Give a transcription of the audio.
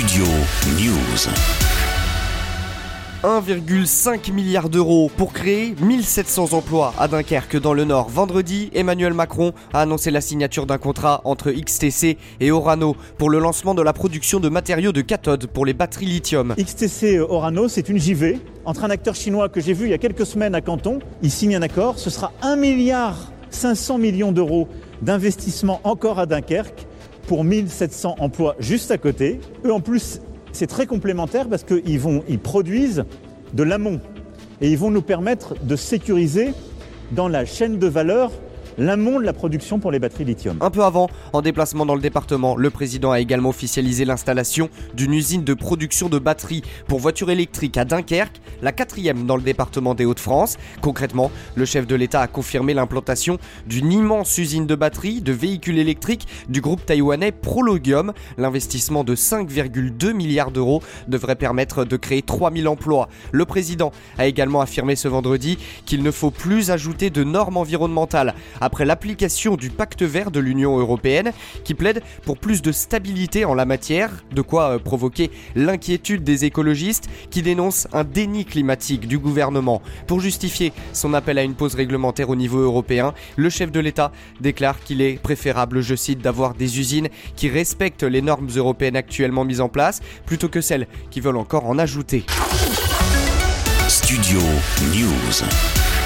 Studio News. 1,5 milliard d'euros pour créer 1700 emplois à Dunkerque dans le Nord. Vendredi, Emmanuel Macron a annoncé la signature d'un contrat entre XTC et Orano pour le lancement de la production de matériaux de cathode pour les batteries lithium. XTC Orano, c'est une JV entre un acteur chinois que j'ai vu il y a quelques semaines à Canton. Il signe un accord, ce sera 1 milliard 500 millions d'euros d'investissement encore à Dunkerque pour 1700 emplois juste à côté. Eux en plus c'est très complémentaire parce qu'ils ils produisent de l'amont et ils vont nous permettre de sécuriser dans la chaîne de valeur l'amont de la production pour les batteries lithium. Un peu avant, en déplacement dans le département, le président a également officialisé l'installation d'une usine de production de batteries pour voitures électriques à Dunkerque, la quatrième dans le département des Hauts-de-France. Concrètement, le chef de l'État a confirmé l'implantation d'une immense usine de batteries de véhicules électriques du groupe taïwanais Prologium. L'investissement de 5,2 milliards d'euros devrait permettre de créer 3000 emplois. Le président a également affirmé ce vendredi qu'il ne faut plus ajouter de normes environnementales après l'application du pacte vert de l'Union européenne qui plaide pour plus de stabilité en la matière, de quoi euh, provoquer l'inquiétude des écologistes qui dénoncent un déni climatique du gouvernement. Pour justifier son appel à une pause réglementaire au niveau européen, le chef de l'État déclare qu'il est préférable, je cite, d'avoir des usines qui respectent les normes européennes actuellement mises en place plutôt que celles qui veulent encore en ajouter. Studio News.